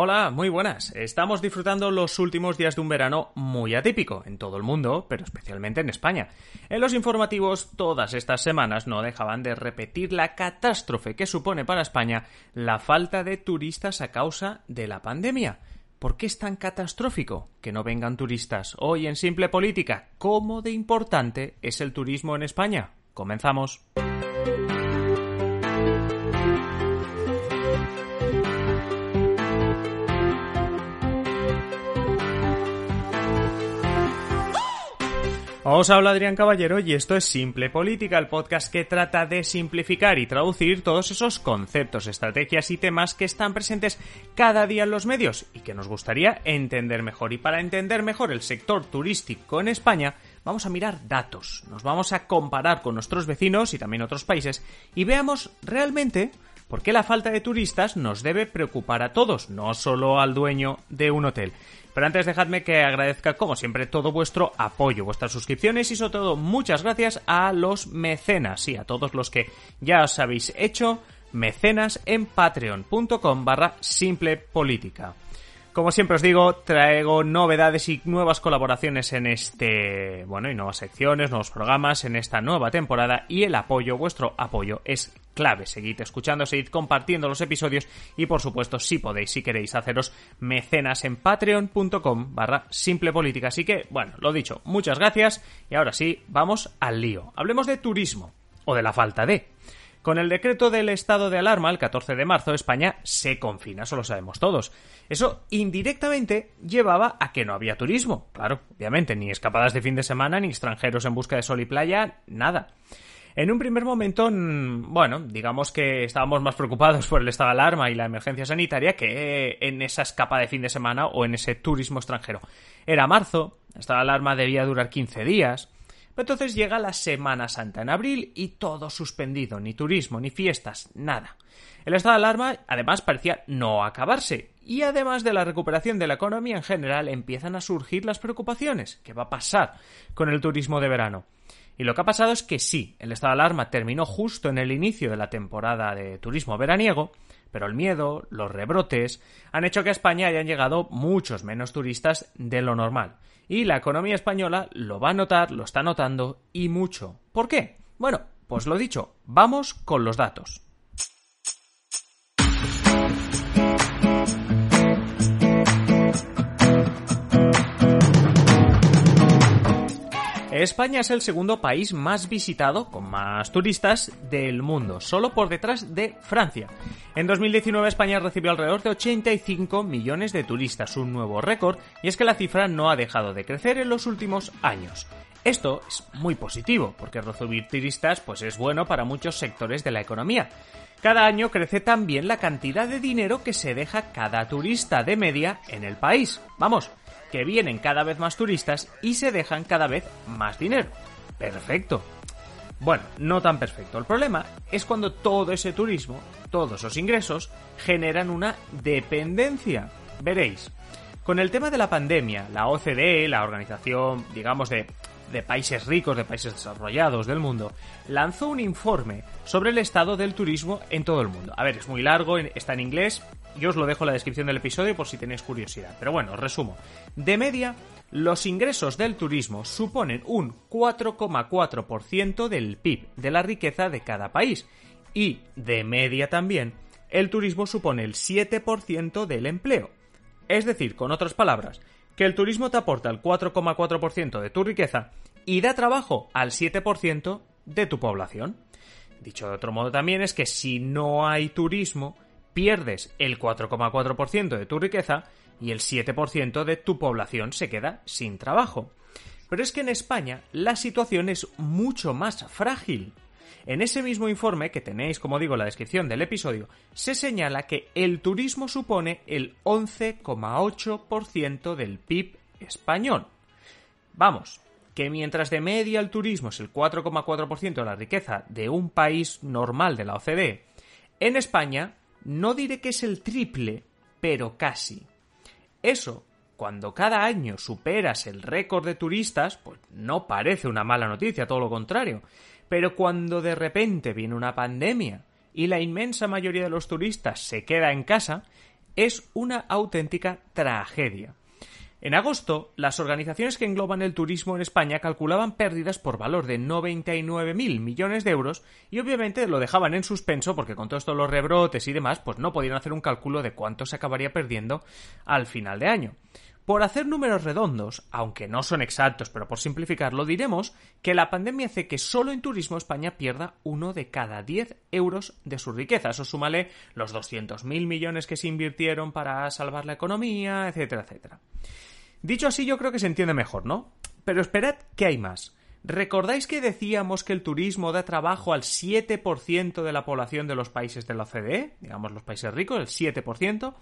Hola, muy buenas. Estamos disfrutando los últimos días de un verano muy atípico en todo el mundo, pero especialmente en España. En los informativos todas estas semanas no dejaban de repetir la catástrofe que supone para España la falta de turistas a causa de la pandemia. ¿Por qué es tan catastrófico que no vengan turistas? Hoy en Simple Política, ¿cómo de importante es el turismo en España? Comenzamos. Os habla Adrián Caballero y esto es Simple Política, el podcast que trata de simplificar y traducir todos esos conceptos, estrategias y temas que están presentes cada día en los medios y que nos gustaría entender mejor. Y para entender mejor el sector turístico en España, vamos a mirar datos, nos vamos a comparar con nuestros vecinos y también otros países y veamos realmente por qué la falta de turistas nos debe preocupar a todos, no solo al dueño de un hotel. Pero antes dejadme que agradezca como siempre todo vuestro apoyo, vuestras suscripciones y sobre todo muchas gracias a los mecenas y a todos los que ya os habéis hecho mecenas en patreon.com barra simple política. Como siempre os digo, traigo novedades y nuevas colaboraciones en este, bueno, y nuevas secciones, nuevos programas en esta nueva temporada y el apoyo, vuestro apoyo es clave. Seguid escuchando, seguid compartiendo los episodios y por supuesto, si podéis, si queréis haceros mecenas en patreon.com barra simple política. Así que, bueno, lo dicho, muchas gracias y ahora sí, vamos al lío. Hablemos de turismo o de la falta de. Con el decreto del estado de alarma, el 14 de marzo, España se confina, eso lo sabemos todos. Eso indirectamente llevaba a que no había turismo. Claro, obviamente, ni escapadas de fin de semana, ni extranjeros en busca de sol y playa, nada. En un primer momento, bueno, digamos que estábamos más preocupados por el estado de alarma y la emergencia sanitaria que en esa escapada de fin de semana o en ese turismo extranjero. Era marzo, el estado de alarma debía durar 15 días. Entonces llega la Semana Santa en abril y todo suspendido, ni turismo, ni fiestas, nada. El estado de alarma además parecía no acabarse y además de la recuperación de la economía en general empiezan a surgir las preocupaciones. ¿Qué va a pasar con el turismo de verano? Y lo que ha pasado es que sí, el estado de alarma terminó justo en el inicio de la temporada de turismo veraniego, pero el miedo, los rebrotes, han hecho que a España hayan llegado muchos menos turistas de lo normal. Y la economía española lo va a notar, lo está notando y mucho. ¿Por qué? Bueno, pues lo dicho, vamos con los datos. España es el segundo país más visitado, con más turistas, del mundo, solo por detrás de Francia. En 2019 España recibió alrededor de 85 millones de turistas, un nuevo récord, y es que la cifra no ha dejado de crecer en los últimos años. Esto es muy positivo, porque recibir turistas pues es bueno para muchos sectores de la economía. Cada año crece también la cantidad de dinero que se deja cada turista de media en el país. Vamos, que vienen cada vez más turistas y se dejan cada vez más dinero. Perfecto. Bueno, no tan perfecto. El problema es cuando todo ese turismo, todos esos ingresos, generan una dependencia. Veréis, con el tema de la pandemia, la OCDE, la organización, digamos, de de países ricos, de países desarrollados del mundo, lanzó un informe sobre el estado del turismo en todo el mundo. A ver, es muy largo, está en inglés, yo os lo dejo en la descripción del episodio por si tenéis curiosidad. Pero bueno, os resumo. De media, los ingresos del turismo suponen un 4,4% del PIB, de la riqueza de cada país. Y, de media también, el turismo supone el 7% del empleo. Es decir, con otras palabras, que el turismo te aporta el 4,4% de tu riqueza y da trabajo al 7% de tu población. Dicho de otro modo también es que si no hay turismo, pierdes el 4,4% de tu riqueza y el 7% de tu población se queda sin trabajo. Pero es que en España la situación es mucho más frágil. En ese mismo informe, que tenéis, como digo, en la descripción del episodio, se señala que el turismo supone el 11,8% del PIB español. Vamos, que mientras de media el turismo es el 4,4% de la riqueza de un país normal de la OCDE, en España no diré que es el triple, pero casi. Eso, cuando cada año superas el récord de turistas, pues no parece una mala noticia, todo lo contrario. Pero cuando de repente viene una pandemia y la inmensa mayoría de los turistas se queda en casa, es una auténtica tragedia. En agosto, las organizaciones que engloban el turismo en España calculaban pérdidas por valor de 99.000 millones de euros y obviamente lo dejaban en suspenso porque con todo esto los rebrotes y demás, pues no podían hacer un cálculo de cuánto se acabaría perdiendo al final de año. Por hacer números redondos, aunque no son exactos, pero por simplificarlo, diremos que la pandemia hace que solo en turismo España pierda uno de cada 10 euros de su riqueza. Eso súmale los 200.000 millones que se invirtieron para salvar la economía, etcétera, etcétera. Dicho así, yo creo que se entiende mejor, ¿no? Pero esperad que hay más. ¿Recordáis que decíamos que el turismo da trabajo al 7% de la población de los países de la OCDE? Digamos los países ricos, el 7%.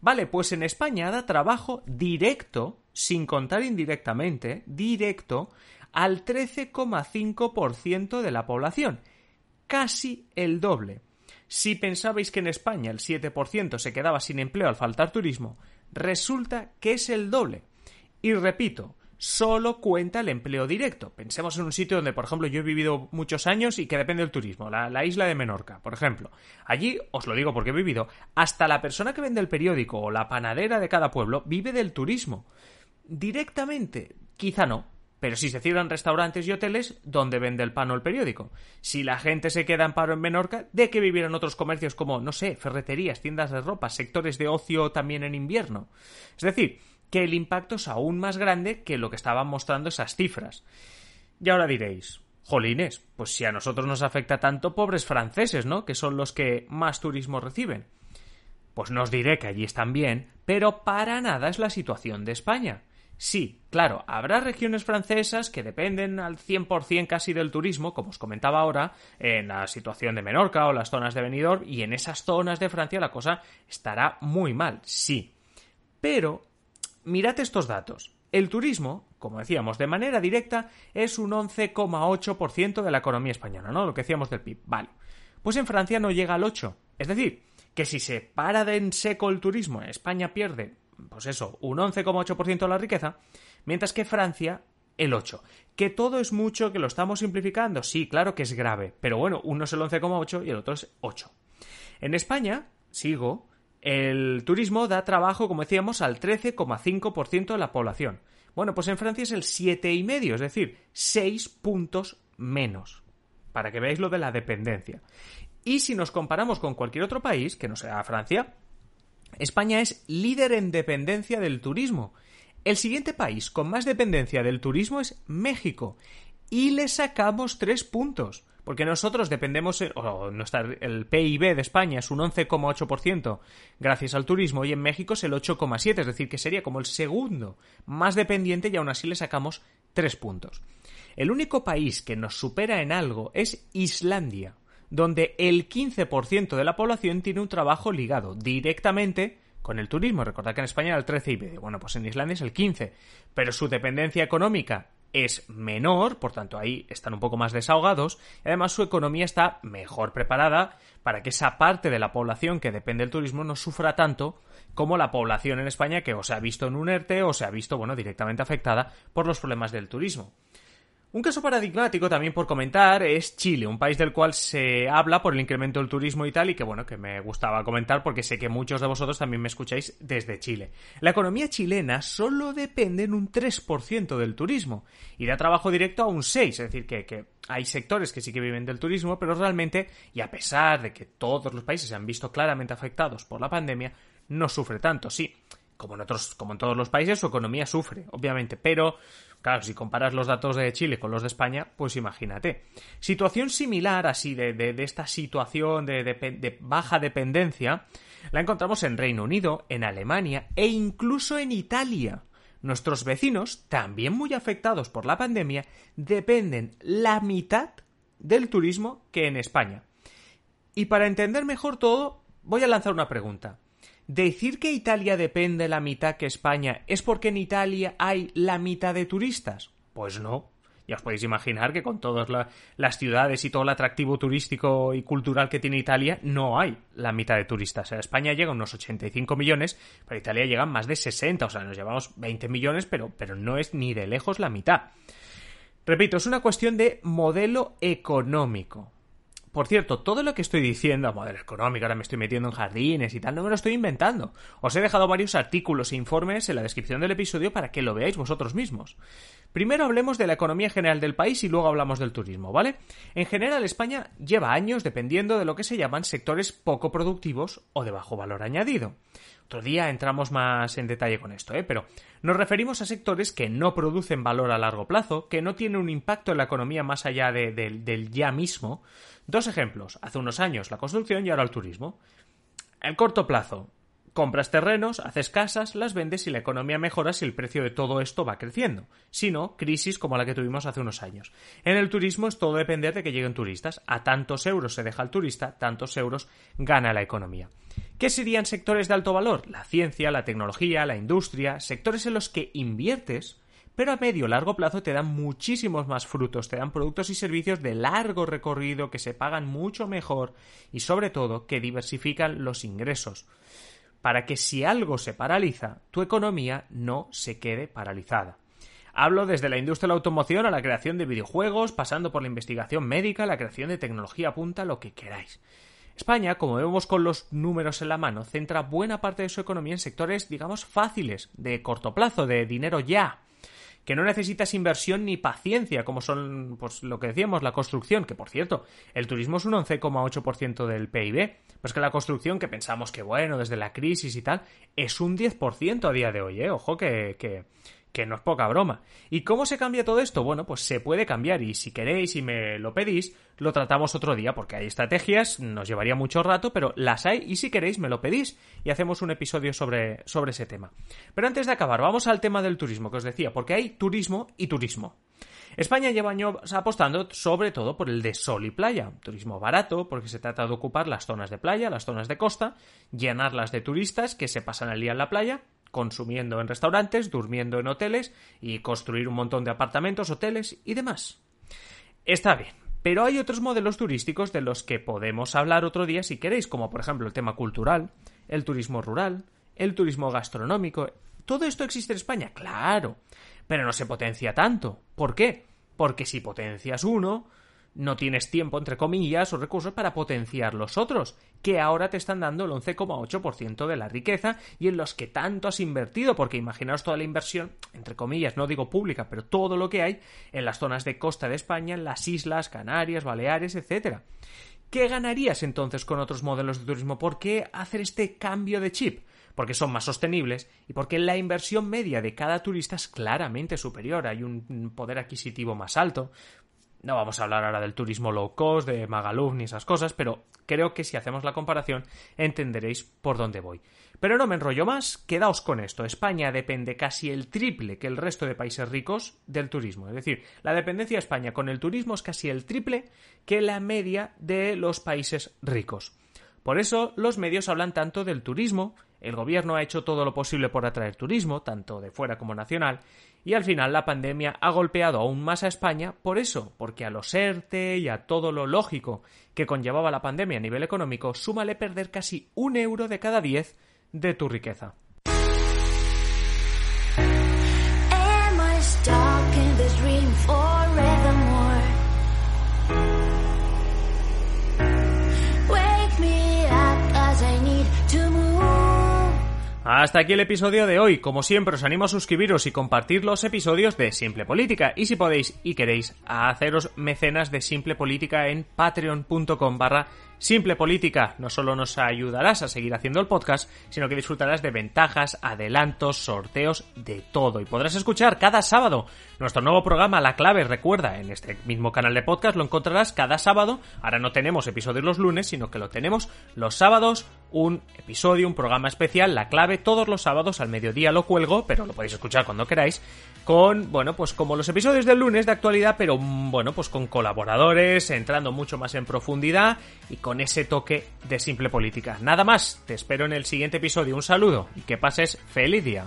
Vale, pues en España da trabajo directo, sin contar indirectamente, directo, al 13,5% de la población. Casi el doble. Si pensabais que en España el 7% se quedaba sin empleo al faltar turismo, resulta que es el doble. Y repito, solo cuenta el empleo directo. Pensemos en un sitio donde, por ejemplo, yo he vivido muchos años y que depende del turismo, la, isla de Menorca, por ejemplo. Allí, os lo digo porque he vivido, hasta la persona que vende el periódico o la panadera de cada pueblo vive del turismo. Directamente, quizá no, pero si se cierran restaurantes y hoteles, ¿dónde vende el pan o el periódico? Si la gente se queda en paro en Menorca, ¿de qué vivieran otros comercios como, no sé, ferreterías, tiendas de ropa, sectores de ocio también en invierno? Es decir, que el impacto es aún más grande que lo que estaban mostrando esas cifras. Y ahora diréis, jolines, pues si a nosotros nos afecta tanto, pobres franceses, ¿no? Que son los que más turismo reciben. Pues no os diré que allí están bien, pero para nada es la situación de España. Sí, claro, habrá regiones francesas que dependen al 100% casi del turismo, como os comentaba ahora, en la situación de Menorca o las zonas de Benidorm, y en esas zonas de Francia la cosa estará muy mal, sí. Pero mirad estos datos. El turismo, como decíamos, de manera directa es un 11,8% de la economía española, ¿no? Lo que decíamos del PIB. Vale. Pues en Francia no llega al 8. Es decir, que si se para de en seco el turismo, España pierde, pues eso, un 11,8% de la riqueza, mientras que Francia el 8. Que todo es mucho, que lo estamos simplificando. Sí, claro que es grave, pero bueno, uno es el 11,8 y el otro es 8. En España, sigo, el turismo da trabajo, como decíamos, al 13,5% de la población. Bueno, pues en Francia es el 7,5%, es decir, 6 puntos menos. Para que veáis lo de la dependencia. Y si nos comparamos con cualquier otro país, que no sea Francia, España es líder en dependencia del turismo. El siguiente país con más dependencia del turismo es México. Y le sacamos 3 puntos. Porque nosotros dependemos, o el PIB de España es un 11,8% gracias al turismo y en México es el 8,7%, es decir, que sería como el segundo más dependiente y aún así le sacamos 3 puntos. El único país que nos supera en algo es Islandia, donde el 15% de la población tiene un trabajo ligado directamente con el turismo. Recordad que en España era el 13,5%. Bueno, pues en Islandia es el 15%. Pero su dependencia económica es menor, por tanto ahí están un poco más desahogados, y además su economía está mejor preparada para que esa parte de la población que depende del turismo no sufra tanto como la población en España que o se ha visto en un ERTE o se ha visto, bueno, directamente afectada por los problemas del turismo. Un caso paradigmático también por comentar es Chile, un país del cual se habla por el incremento del turismo y tal, y que bueno, que me gustaba comentar porque sé que muchos de vosotros también me escucháis desde Chile. La economía chilena solo depende en un 3% del turismo y da trabajo directo a un 6%, es decir, que, hay sectores que sí que viven del turismo, pero realmente, y a pesar de que todos los países se han visto claramente afectados por la pandemia, no sufre tanto, sí. Como en, otros, como en todos los países, su economía sufre, obviamente, pero Claro, si comparas los datos de Chile con los de España, pues imagínate. Situación similar así de, de, esta situación de, de, baja dependencia la encontramos en Reino Unido, en Alemania e incluso en Italia. Nuestros vecinos, también muy afectados por la pandemia, dependen la mitad del turismo que en España. Y para entender mejor todo, voy a lanzar una pregunta. ¿Decir que Italia depende la mitad que España es porque en Italia hay la mitad de turistas? Pues no. Ya os podéis imaginar que con todas las ciudades y todo el atractivo turístico y cultural que tiene Italia, no hay la mitad de turistas. En España llega unos 85 millones, pero Italia llegan más de 60, o sea, nos llevamos 20 millones, pero, pero no es ni de lejos la mitad. Repito, es una cuestión de modelo económico. Por cierto, todo lo que estoy diciendo, modelo económico, ahora me estoy metiendo en jardines y tal, no me lo estoy inventando. Os he dejado varios artículos e informes en la descripción del episodio para que lo veáis vosotros mismos. Primero hablemos de la economía general del país y luego hablamos del turismo, ¿vale? En general, España lleva años dependiendo de lo que se llaman sectores poco productivos o de bajo valor añadido. Otro día entramos más en detalle con esto, ¿eh? Pero nos referimos a sectores que no producen valor a largo plazo, que no tienen un impacto en la economía más allá del ya mismo. Dos ejemplos. Hace unos años la construcción y ahora el turismo. En corto plazo, compras terrenos, haces casas, las vendes y la economía mejora si el precio de todo esto va creciendo. Si no, crisis como la que tuvimos hace unos años. En el turismo es todo depender de que lleguen turistas. A tantos euros se deja el turista, tantos euros gana la economía. ¿Qué serían sectores de alto valor? La ciencia, la tecnología, la industria, sectores en los que inviertes, pero a medio largo plazo te dan muchísimos más frutos, te dan productos y servicios de largo recorrido que se pagan mucho mejor y sobre todo que diversifican los ingresos para que si algo se paraliza, tu economía no se quede paralizada. Hablo desde la industria de la automoción a la creación de videojuegos, pasando por la investigación médica, la creación de tecnología punta, lo que queráis. España, como vemos con los números en la mano, centra buena parte de su economía en sectores, digamos, fáciles, de corto plazo, de dinero ya que no necesitas inversión ni paciencia, como son, pues lo que decíamos, la construcción, que por cierto, el turismo es un 11,8% del PIB, pues que la construcción, que pensamos que bueno, desde la crisis y tal, es un 10% a día de hoy, ¿eh? Ojo que, que, que no es poca broma. ¿Y cómo se cambia todo esto? Bueno, pues se puede cambiar y si queréis y me lo pedís, lo tratamos otro día porque hay estrategias, nos llevaría mucho rato, pero las hay y si queréis me lo pedís y hacemos un episodio sobre, sobre ese tema. Pero antes de acabar, vamos al tema del turismo que os decía, porque hay turismo y turismo. España lleva años apostando sobre todo por el de sol y playa, turismo barato, porque se trata de ocupar las zonas de playa, las zonas de costa, llenarlas de turistas que se pasan el día en la playa consumiendo en restaurantes, durmiendo en hoteles y construir un montón de apartamentos, hoteles y demás. Está bien, pero hay otros modelos turísticos de los que podemos hablar otro día si queréis, como por ejemplo el tema cultural, el turismo rural, el turismo gastronómico. ¿Todo esto existe en España? Claro, pero no se potencia tanto. ¿Por qué? Porque si potencias uno, no tienes tiempo, entre comillas, o recursos para potenciar los otros, que ahora te están dando el 11,8% de la riqueza y en los que tanto has invertido, porque imaginaos toda la inversión, entre comillas, no digo pública, pero todo lo que hay en las zonas de costa de España, en las islas, Canarias, Baleares, etcétera. ¿Qué ganarías entonces con otros modelos de turismo? ¿Por qué hacer este cambio de chip? Porque son más sostenibles y porque la inversión media de cada turista es claramente superior, hay un poder adquisitivo más alto, no vamos a hablar ahora del turismo low cost, de Magaluf ni esas cosas, pero creo que si hacemos la comparación entenderéis por dónde voy. Pero no me enrollo más, quedaos con esto. España depende casi el triple que el resto de países ricos del turismo. Es decir, la dependencia de España con el turismo es casi el triple que la media de los países ricos. Por eso los medios hablan tanto del turismo, el gobierno ha hecho todo lo posible por atraer turismo, tanto de fuera como nacional, y al final la pandemia ha golpeado aún más a España por eso, porque a los ERTE y a todo lo lógico que conllevaba la pandemia a nivel económico, súmale perder casi un euro de cada diez de tu riqueza. Hasta aquí el episodio de hoy. Como siempre, os animo a suscribiros y compartir los episodios de Simple Política. Y si podéis y queréis, a haceros mecenas de Simple Política en patreon.com barra Simple Política no solo nos ayudarás a seguir haciendo el podcast, sino que disfrutarás de ventajas, adelantos, sorteos, de todo. Y podrás escuchar cada sábado nuestro nuevo programa La Clave. Recuerda, en este mismo canal de podcast lo encontrarás cada sábado. Ahora no tenemos episodios los lunes, sino que lo tenemos los sábados. Un episodio, un programa especial, La Clave, todos los sábados al mediodía lo cuelgo, pero lo podéis escuchar cuando queráis. Con, bueno, pues como los episodios del lunes de actualidad, pero bueno, pues con colaboradores, entrando mucho más en profundidad y con con ese toque de simple política. Nada más, te espero en el siguiente episodio. Un saludo y que pases feliz día.